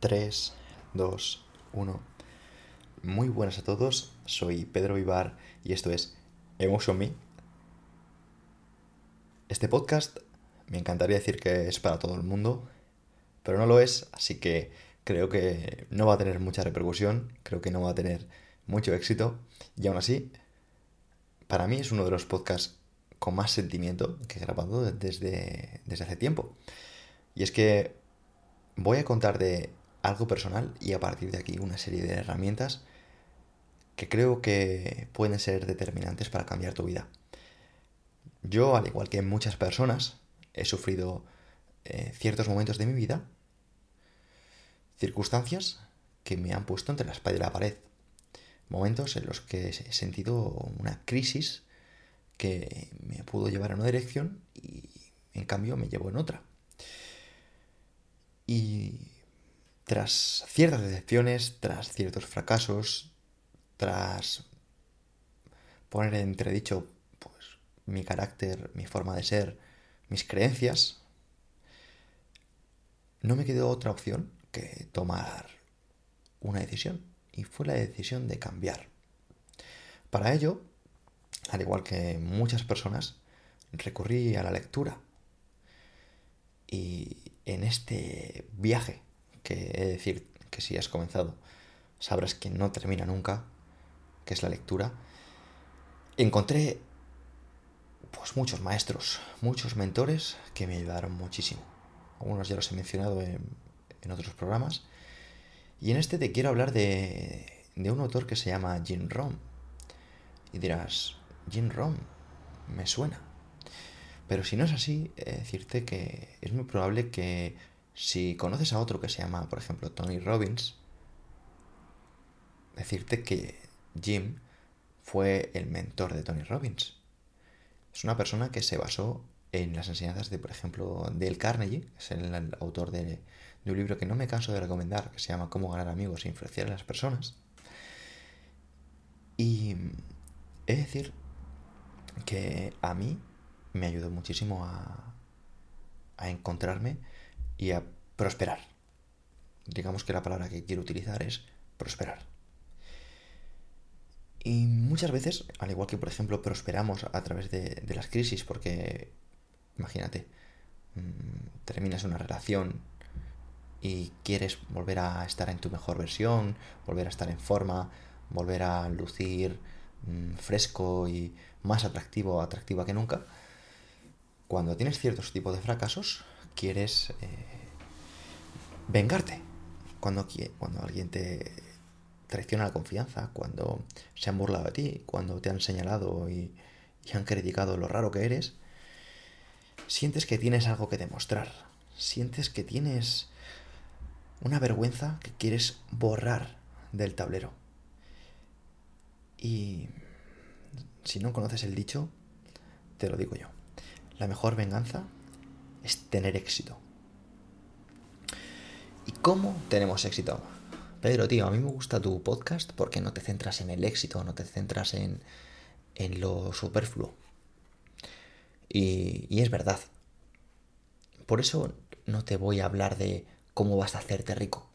3, 2, 1. Muy buenas a todos, soy Pedro Vivar y esto es Emotion Me. Este podcast me encantaría decir que es para todo el mundo, pero no lo es, así que creo que no va a tener mucha repercusión, creo que no va a tener mucho éxito y aún así, para mí es uno de los podcasts con más sentimiento que he grabado desde, desde hace tiempo. Y es que voy a contar de algo personal y a partir de aquí una serie de herramientas que creo que pueden ser determinantes para cambiar tu vida. Yo, al igual que muchas personas, he sufrido eh, ciertos momentos de mi vida, circunstancias que me han puesto entre la espalda y la pared. Momentos en los que he sentido una crisis que me pudo llevar en una dirección y en cambio me llevó en otra. Y tras ciertas decepciones, tras ciertos fracasos, tras poner en entredicho pues, mi carácter, mi forma de ser, mis creencias, no me quedó otra opción que tomar una decisión. Y fue la decisión de cambiar. Para ello, al igual que muchas personas, recurrí a la lectura. Y en este viaje, que he de decir que si has comenzado, sabrás que no termina nunca, que es la lectura, encontré pues muchos maestros, muchos mentores que me ayudaron muchísimo. Algunos ya los he mencionado en, en otros programas. Y en este te quiero hablar de, de un autor que se llama Jim Rom. Y dirás, Jim Rom, me suena. Pero si no es así, decirte que es muy probable que si conoces a otro que se llama, por ejemplo, Tony Robbins, decirte que Jim fue el mentor de Tony Robbins. Es una persona que se basó en las enseñanzas de, por ejemplo, Dale Carnegie, es el, autor de, de, un libro que no me canso de recomendar, que se llama Cómo ganar amigos e influenciar a las personas. Y es decir que a mí me ayudó muchísimo a, a encontrarme y a prosperar. Digamos que la palabra que quiero utilizar es prosperar. Y muchas veces, al igual que por ejemplo prosperamos a través de, las crisis, porque imagínate, mmm, terminas una relación y quieres volver a estar en tu mejor versión, volver a estar en forma, volver a lucir mmm, fresco y más atractivo atractiva que nunca, cuando tienes ciertos tipos de fracasos, quieres eh, vengarte. Cuando, cuando alguien te traiciona la confianza, cuando se han burlado de ti, cuando te han señalado y, y han criticado lo raro que eres, sientes que tienes algo que demostrar. Sientes que tienes una vergüenza que quieres borrar del tablero. Y si no conoces el dicho, te lo digo yo. La mejor venganza es tener éxito. ¿Y cómo tenemos éxito? Pedro, tío, a mí me gusta tu podcast porque no te centras en el éxito, no te centras en, en lo superfluo. Y, y es verdad. Por eso no te voy a hablar de cómo vas a hacerte rico.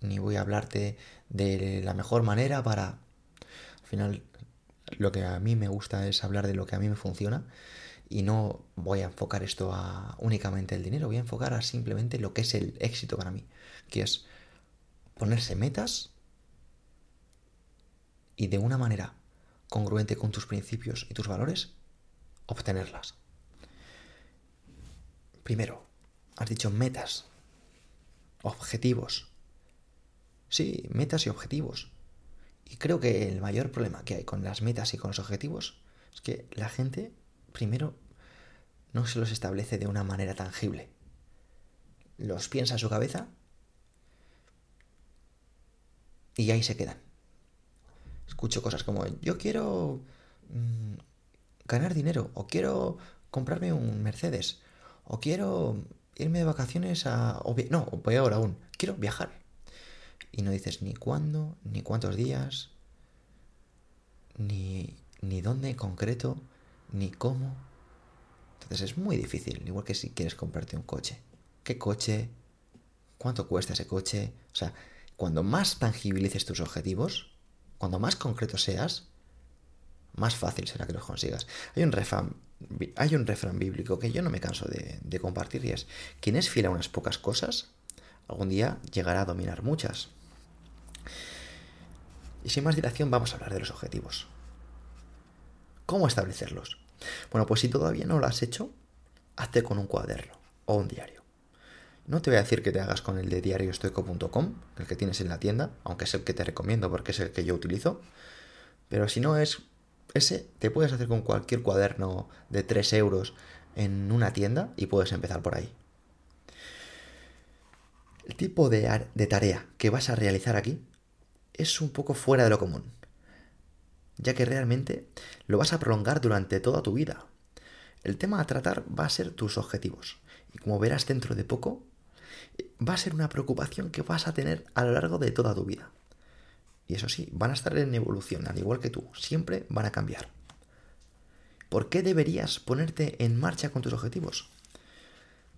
Ni voy a hablarte de la mejor manera para... Al final, lo que a mí me gusta es hablar de lo que a mí me funciona y no voy a enfocar esto a únicamente el dinero, voy a enfocar a simplemente lo que es el éxito para mí, que es ponerse metas y de una manera congruente con tus principios y tus valores, obtenerlas. Primero, has dicho metas, objetivos. Sí, metas y objetivos. Y creo que el mayor problema que hay con las metas y con los objetivos es que la gente primero no se los establece de una manera tangible. Los piensa en su cabeza y ahí se quedan. Escucho cosas como, yo quiero mm, ganar dinero, o quiero comprarme un Mercedes, o quiero irme de vacaciones a... O, no, o peor aún, quiero viajar. Y no dices ni cuándo, ni cuántos días, ni, ni dónde en concreto, ni cómo. Entonces es muy difícil, igual que si quieres comprarte un coche. ¿Qué coche? ¿Cuánto cuesta ese coche? O sea, cuando más tangibilices tus objetivos, cuando más concreto seas, más fácil será que los consigas. Hay un refrán, hay un refrán bíblico que yo no me canso de, de compartir y es, quien es fiel a unas pocas cosas, algún día llegará a dominar muchas. Y sin más dilación vamos a hablar de los objetivos. ¿Cómo establecerlos? Bueno, pues si todavía no lo has hecho, hazte con un cuaderno o un diario. No te voy a decir que te hagas con el de diarioestoico.com, el que tienes en la tienda, aunque es el que te recomiendo porque es el que yo utilizo. Pero si no es ese, te puedes hacer con cualquier cuaderno de 3 euros en una tienda y puedes empezar por ahí. El tipo de, de tarea que vas a realizar aquí es un poco fuera de lo común ya que realmente lo vas a prolongar durante toda tu vida. El tema a tratar va a ser tus objetivos. Y como verás dentro de poco, va a ser una preocupación que vas a tener a lo largo de toda tu vida. Y eso sí, van a estar en evolución, al igual que tú. Siempre van a cambiar. ¿Por qué deberías ponerte en marcha con tus objetivos?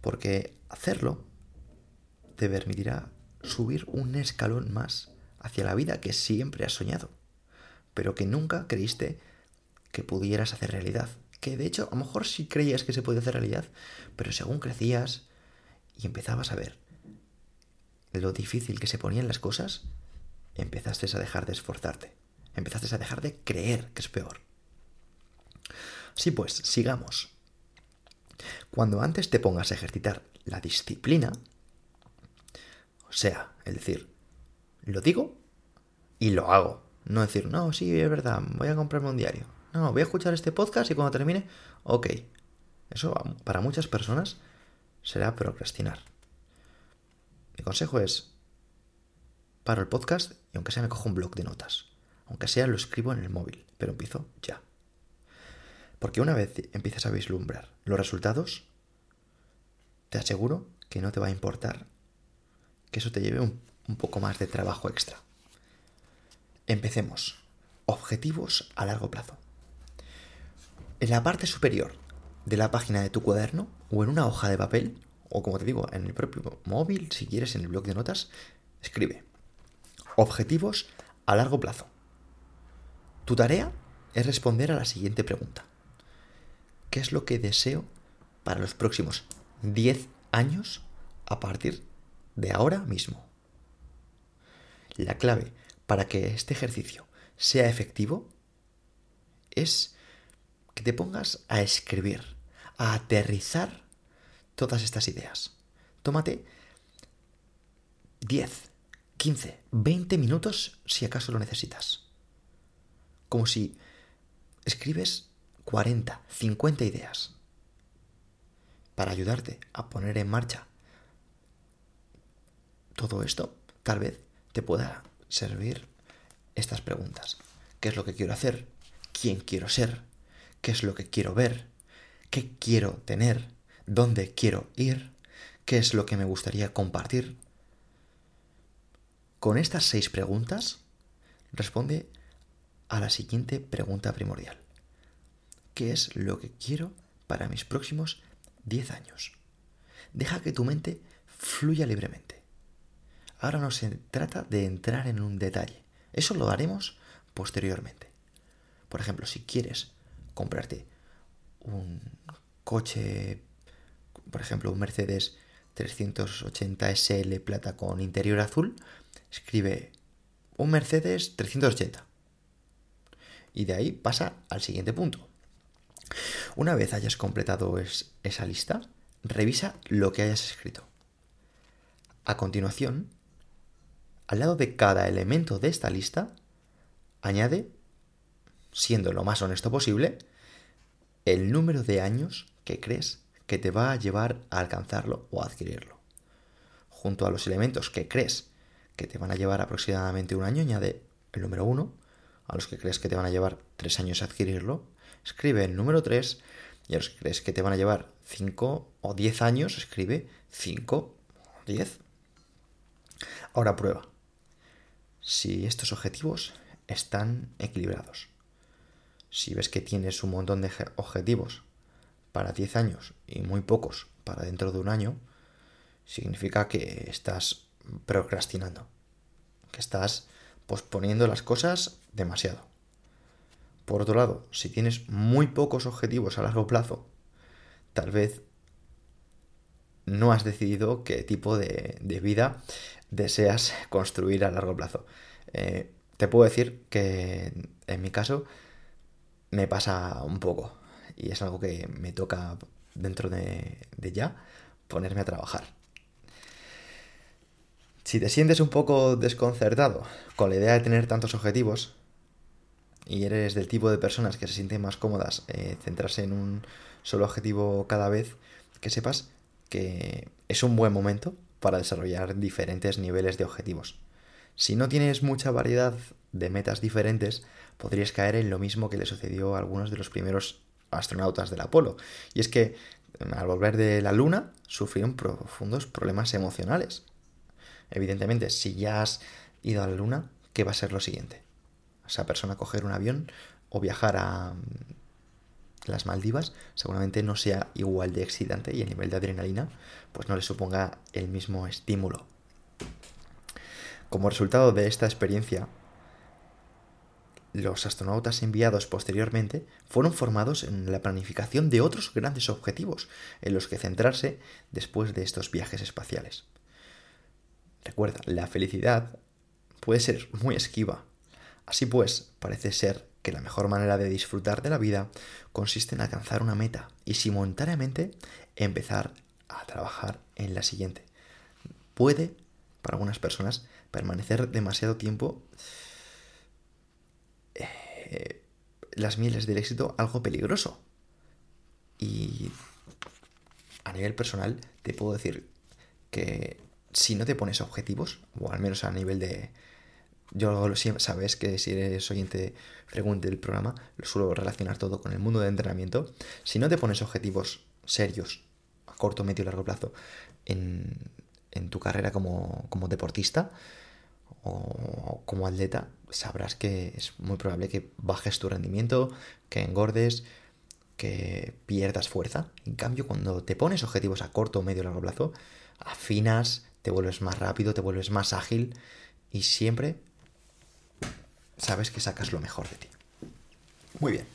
Porque hacerlo te permitirá subir un escalón más hacia la vida que siempre has soñado pero que nunca creíste que pudieras hacer realidad. Que de hecho, a lo mejor sí creías que se podía hacer realidad, pero según crecías y empezabas a ver lo difícil que se ponían las cosas, empezaste a dejar de esforzarte, empezaste a dejar de creer que es peor. Sí, pues, sigamos. Cuando antes te pongas a ejercitar la disciplina, o sea, es decir, lo digo y lo hago. No decir, no, sí, es verdad, voy a comprarme un diario. No, voy a escuchar este podcast y cuando termine, ok. Eso para muchas personas será procrastinar. Mi consejo es, paro el podcast y aunque sea me cojo un blog de notas. Aunque sea lo escribo en el móvil, pero empiezo ya. Porque una vez empieces a vislumbrar los resultados, te aseguro que no te va a importar que eso te lleve un, un poco más de trabajo extra. Empecemos. Objetivos a largo plazo. En la parte superior de la página de tu cuaderno o en una hoja de papel, o como te digo, en el propio móvil, si quieres, en el blog de notas, escribe. Objetivos a largo plazo. Tu tarea es responder a la siguiente pregunta. ¿Qué es lo que deseo para los próximos 10 años a partir de ahora mismo? La clave para que este ejercicio sea efectivo es que te pongas a escribir, a aterrizar todas estas ideas. Tómate 10, 15, 20 minutos si acaso lo necesitas. Como si escribes 40, 50 ideas para ayudarte a poner en marcha todo esto, tal vez te pueda servir estas preguntas. ¿Qué es lo que quiero hacer? ¿Quién quiero ser? ¿Qué es lo que quiero ver? ¿Qué quiero tener? ¿Dónde quiero ir? ¿Qué es lo que me gustaría compartir? Con estas seis preguntas, responde a la siguiente pregunta primordial. ¿Qué es lo que quiero para mis próximos 10 años? Deja que tu mente fluya libremente. Ahora no se trata de entrar en un detalle. Eso lo haremos posteriormente. Por ejemplo, si quieres comprarte un coche, por ejemplo, un Mercedes 380 SL plata con interior azul, escribe un Mercedes 380. Y de ahí pasa al siguiente punto. Una vez hayas completado esa lista, revisa lo que hayas escrito. A continuación, al lado de cada elemento de esta lista, añade, siendo lo más honesto posible, el número de años que crees que te va a llevar a alcanzarlo o a adquirirlo. Junto a los elementos que crees que te van a llevar aproximadamente un año, añade el número 1. A los que crees que te van a llevar 3 años adquirirlo, escribe el número 3. Y a los que crees que te van a llevar 5 o 10 años, escribe 5 o 10. Ahora prueba. Si estos objetivos están equilibrados. Si ves que tienes un montón de objetivos para 10 años y muy pocos para dentro de un año, significa que estás procrastinando, que estás posponiendo las cosas demasiado. Por otro lado, si tienes muy pocos objetivos a largo plazo, tal vez no has decidido qué tipo de, vida deseas construir a largo plazo. Eh, te puedo decir que en mi caso me pasa un poco y es algo que me toca dentro de, ya ponerme a trabajar. Si te sientes un poco desconcertado con la idea de tener tantos objetivos y eres del tipo de personas que se sienten más cómodas eh, centrarse en un solo objetivo cada vez, que sepas que es un buen momento para desarrollar diferentes niveles de objetivos. Si no tienes mucha variedad de metas diferentes, podrías caer en lo mismo que le sucedió a algunos de los primeros astronautas del Apolo. Y es que al volver de la Luna sufrieron profundos problemas emocionales. Evidentemente, si ya has ido a la Luna, ¿qué va a ser lo siguiente? Esa persona coger un avión o viajar a mm, las Maldivas seguramente no sea igual de excitante y el nivel de adrenalina pues no le suponga el mismo estímulo. Como resultado de esta experiencia, los astronautas enviados posteriormente fueron formados en la planificación de otros grandes objetivos en los que centrarse después de estos viajes espaciales. Recuerda, la felicidad puede ser muy esquiva. Así pues, parece ser que la mejor manera de disfrutar de la vida consiste en alcanzar una meta y simultáneamente empezar a trabajar en la siguiente. Puede, para algunas personas, permanecer demasiado tiempo eh, las mieles del éxito algo peligroso. Y a nivel personal te puedo decir que si no te pones objetivos, o al menos a nivel de... Yo sabes que si eres oyente frecuente del programa, lo suelo relacionar todo con el mundo de entrenamiento. Si no te pones objetivos serios, a corto, medio y largo plazo, en, en tu carrera como, como deportista, o como atleta, sabrás que es muy probable que bajes tu rendimiento, que engordes, que pierdas fuerza. En cambio, cuando te pones objetivos a corto, medio o largo plazo, afinas, te vuelves más rápido, te vuelves más ágil y siempre sabes que sacas lo mejor de ti. Muy bien.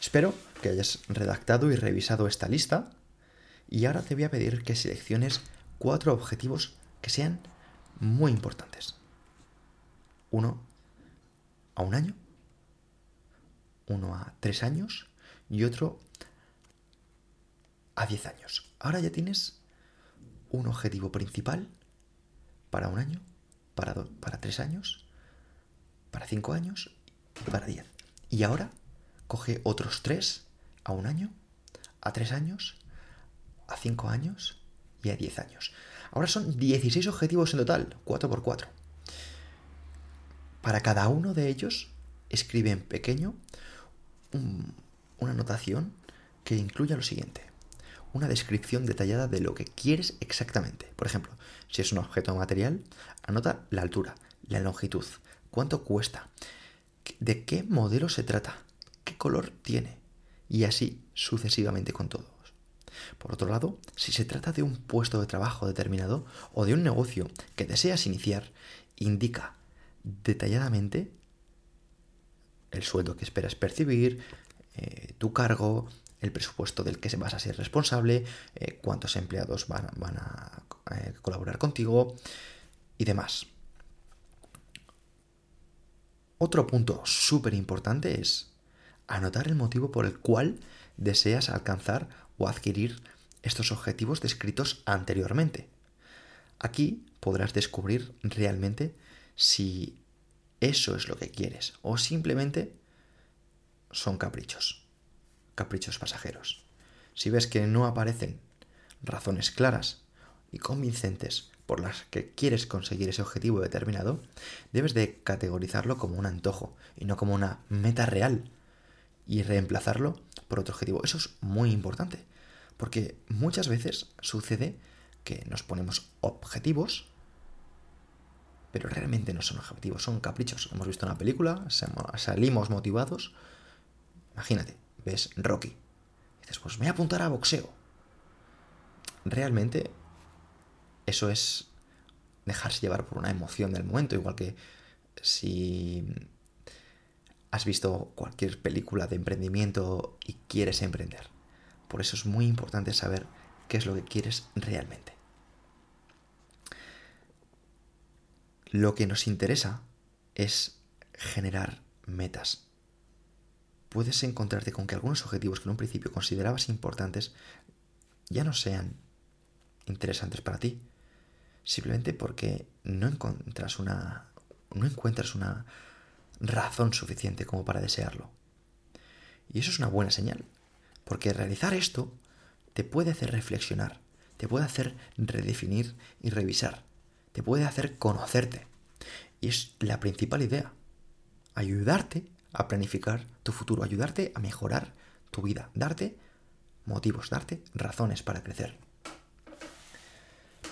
Espero que hayas redactado y revisado esta lista y ahora te voy a pedir que selecciones cuatro objetivos que sean muy importantes uno a un año, uno a tres años y otro a diez años. Ahora ya tienes un objetivo principal para un año, para, para tres años, para cinco años y para diez. Y ahora coge otros tres a un año, a tres años, a cinco años y a diez años. Ahora son 16 objetivos en total, 4 por 4. Para cada uno de ellos, escribe en pequeño una anotación que incluya lo siguiente. Una descripción detallada de lo que quieres exactamente. Por ejemplo, si es un objeto material, anota la altura, la longitud, cuánto cuesta, de qué modelo se trata, qué color tiene, y así sucesivamente con todos. Por otro lado, si se trata de un puesto de trabajo determinado o de un negocio que deseas iniciar, indica detalladamente el sueldo que esperas percibir, eh, tu cargo, el presupuesto del que vas a ser responsable, eh, cuántos empleados van, a eh, colaborar contigo y demás. Otro punto súper importante es anotar el motivo por el cual deseas alcanzar o adquirir estos objetivos descritos anteriormente. Aquí podrás descubrir realmente si eso es lo que quieres o simplemente son caprichos, caprichos pasajeros. Si ves que no aparecen razones claras y convincentes por las que quieres conseguir ese objetivo determinado, debes de categorizarlo como un antojo y no como una meta real y reemplazarlo por otro objetivo. Eso es muy importante, porque muchas veces sucede que nos ponemos objetivos, pero realmente no son objetivos, son caprichos. Hemos visto una película, salimos motivados, imagínate, ves Rocky, dices, pues me voy a apuntar a boxeo. Realmente eso es dejarse llevar por una emoción del momento, igual que si has visto cualquier película de emprendimiento y quieres emprender. Por eso es muy importante saber qué es lo que quieres realmente. Lo que nos interesa es generar metas. Puedes encontrarte con que algunos objetivos que en un principio considerabas importantes ya no sean interesantes para ti simplemente porque no encuentras una no encuentras una razón suficiente como para desearlo. Y eso es una buena señal, porque realizar esto te puede hacer reflexionar, te puede hacer redefinir y revisar, te puede hacer conocerte. Y es la principal idea, ayudarte a planificar tu futuro, ayudarte a mejorar tu vida, darte motivos, darte razones para crecer.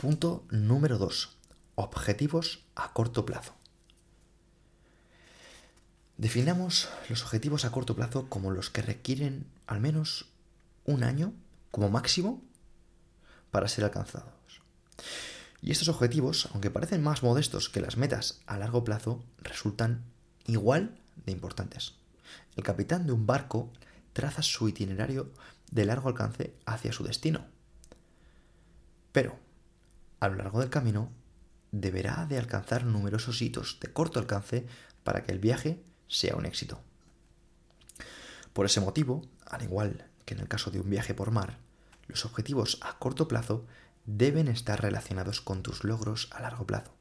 Punto número 2. Objetivos a corto plazo. Definamos los objetivos a corto plazo como los que requieren al menos un año como máximo para ser alcanzados. Y estos objetivos, aunque parecen más modestos que las metas a largo plazo, resultan igual de importantes. El capitán de un barco traza su itinerario de largo alcance hacia su destino. Pero, a lo largo del camino, deberá de alcanzar numerosos hitos de corto alcance para que el viaje sea un éxito. Por ese motivo, al igual que en el caso de un viaje por mar, los objetivos a corto plazo deben estar relacionados con tus logros a largo plazo.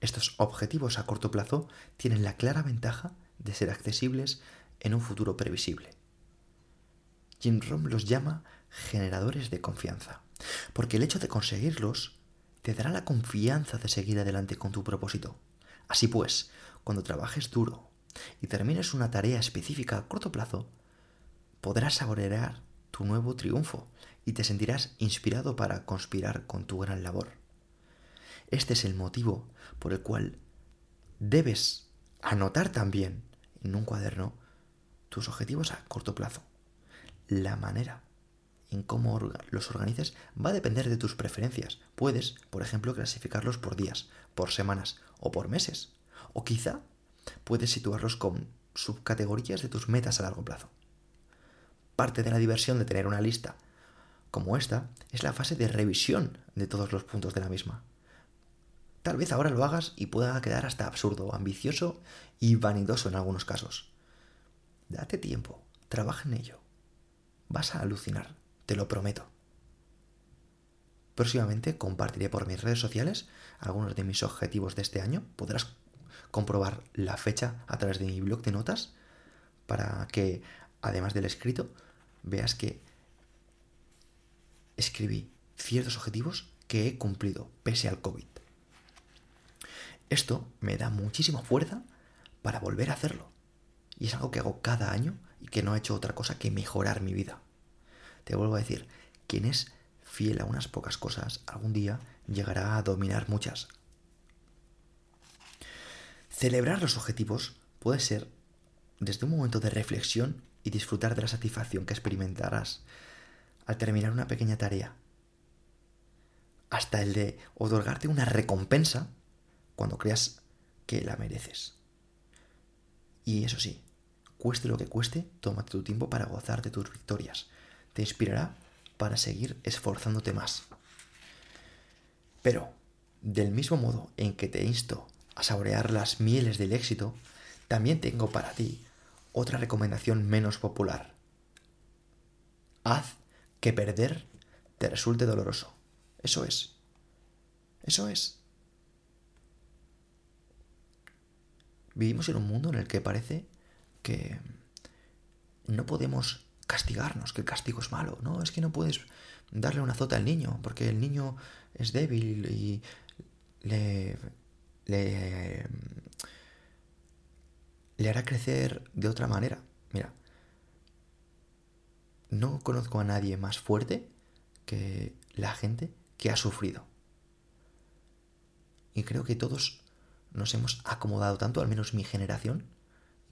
Estos objetivos a corto plazo tienen la clara ventaja de ser accesibles en un futuro previsible. Jim Rom los llama generadores de confianza, porque el hecho de conseguirlos te dará la confianza de seguir adelante con tu propósito. Así pues, cuando trabajes duro y termines una tarea específica a corto plazo, podrás saborear tu nuevo triunfo y te sentirás inspirado para conspirar con tu gran labor. Este es el motivo por el cual debes anotar también en un cuaderno tus objetivos a corto plazo, la manera en cómo los organices va a depender de tus preferencias. Puedes, por ejemplo, clasificarlos por días, por semanas o por meses. O quizá puedes situarlos con subcategorías de tus metas a largo plazo. Parte de la diversión de tener una lista como esta es la fase de revisión de todos los puntos de la misma. Tal vez ahora lo hagas y pueda quedar hasta absurdo, ambicioso y vanidoso en algunos casos. Date tiempo, trabaja en ello. Vas a alucinar te lo prometo. Próximamente compartiré por mis redes sociales algunos de mis objetivos de este año. Podrás comprobar la fecha a través de mi blog de notas para que, además del escrito, veas que escribí ciertos objetivos que he cumplido pese al COVID. Esto me da muchísima fuerza para volver a hacerlo. Y es algo que hago cada año y que no he hecho otra cosa que mejorar mi vida. Te vuelvo a decir, quien es fiel a unas pocas cosas, algún día llegará a dominar muchas. Celebrar los objetivos puede ser desde un momento de reflexión y disfrutar de la satisfacción que experimentarás al terminar una pequeña tarea, hasta el de otorgarte una recompensa cuando creas que la mereces. Y eso sí, cueste lo que cueste, tómate tu tiempo para gozar de tus victorias te inspirará para seguir esforzándote más. Pero, del mismo modo en que te insto a saborear las mieles del éxito, también tengo para ti otra recomendación menos popular. Haz que perder te resulte doloroso. Eso es. Eso es. Vivimos en un mundo en el que parece que no podemos castigarnos, que el castigo es malo. No, es que no puedes darle una azota al niño, porque el niño es débil y le, le, le hará crecer de otra manera. Mira, no conozco a nadie más fuerte que la gente que ha sufrido. Y creo que todos nos hemos acomodado tanto, al menos mi generación,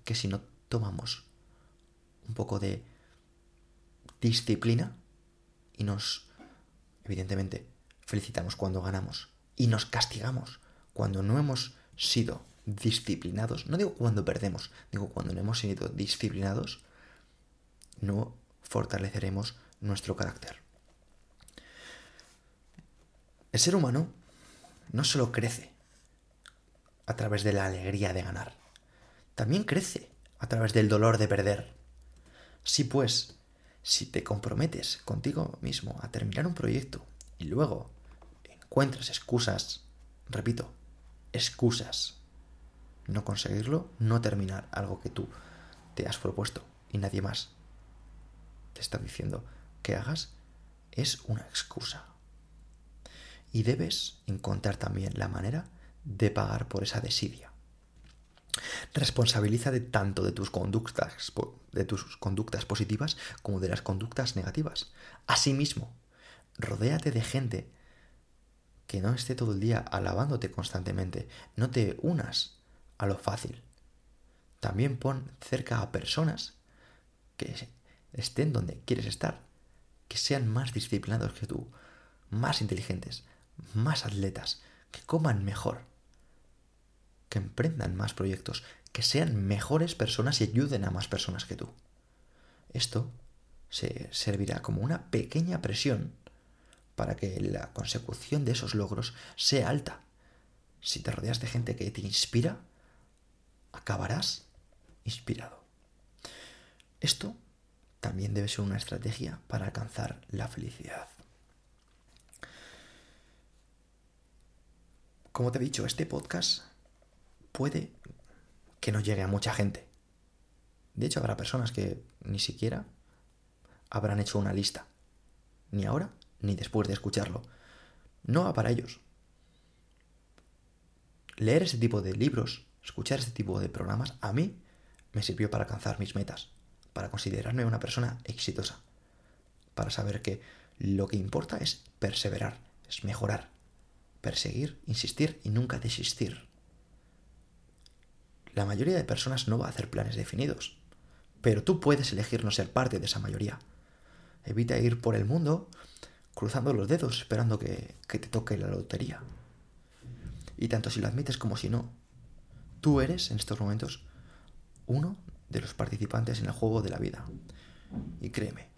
que si no tomamos un poco de disciplina y nos, evidentemente, felicitamos cuando ganamos y nos castigamos cuando no hemos sido disciplinados, no digo cuando perdemos, digo cuando no hemos sido disciplinados, no fortaleceremos nuestro carácter. El ser humano no solo crece a través de la alegría de ganar, también crece a través del dolor de perder. Si pues, si te comprometes contigo mismo a terminar un proyecto y luego encuentras excusas, repito, excusas, no conseguirlo, no terminar algo que tú te has propuesto y nadie más te está diciendo que hagas, es una excusa. Y debes encontrar también la manera de pagar por esa desidia. Responsabilízate tanto de tus conductas, de tus conductas positivas como de las conductas negativas. Asimismo, rodéate de gente que no esté todo el día alabándote constantemente. No te unas a lo fácil. También pon cerca a personas que estén donde quieres estar, que sean más disciplinados que tú, más inteligentes, más atletas, que coman mejor, que emprendan más proyectos, que sean mejores personas y ayuden a más personas que tú. Esto se servirá como una pequeña presión para que la consecución de esos logros sea alta. Si te rodeas de gente que te inspira, acabarás inspirado. Esto también debe ser una estrategia para alcanzar la felicidad. Como te he dicho, este podcast puede que no llegue a mucha gente. De hecho, habrá personas que ni siquiera habrán hecho una lista. Ni ahora, ni después de escucharlo. No va para ellos. Leer ese tipo de libros, escuchar este tipo de programas, a mí me sirvió para alcanzar mis metas, para considerarme una persona exitosa, para saber que lo que importa es perseverar, es mejorar, perseguir, insistir y nunca desistir. La mayoría de personas no va a hacer planes definidos, pero tú puedes elegir no ser parte de esa mayoría. Evita ir por el mundo cruzando los dedos esperando que, te toque la lotería. Y tanto si lo admites como si no, tú eres en estos momentos uno de los participantes en el juego de la vida. Y créeme,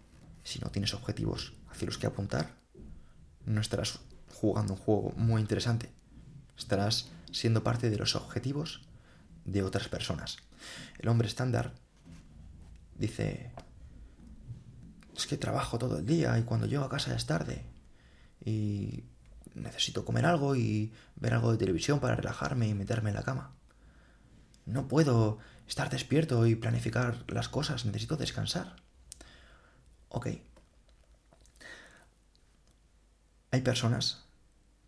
si no tienes objetivos hacia los que apuntar, no estarás jugando un juego muy interesante. Estarás siendo parte de los objetivos de otras personas. El hombre estándar dice, es que trabajo todo el día y cuando llego a casa ya es tarde. Y necesito comer algo y ver algo de televisión para relajarme y meterme en la cama. No puedo estar despierto y planificar las cosas, necesito descansar. Ok. Hay personas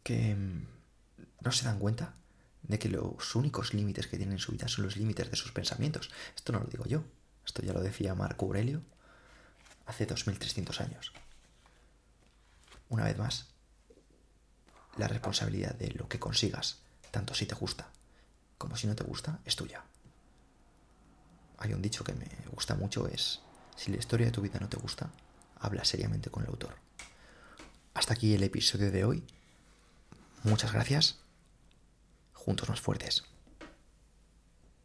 que mm, no se dan cuenta de que los únicos límites que tienen en su vida son los límites de sus pensamientos. Esto no lo digo yo, esto ya lo decía Marco Aurelio hace 2300 años. Una vez más, la responsabilidad de lo que consigas, tanto si te gusta como si no te gusta, es tuya. Hay un dicho que me gusta mucho, es, si la historia de tu vida no te gusta, habla seriamente con el autor. Hasta aquí el episodio de hoy. Muchas gracias. Juntos más fuertes.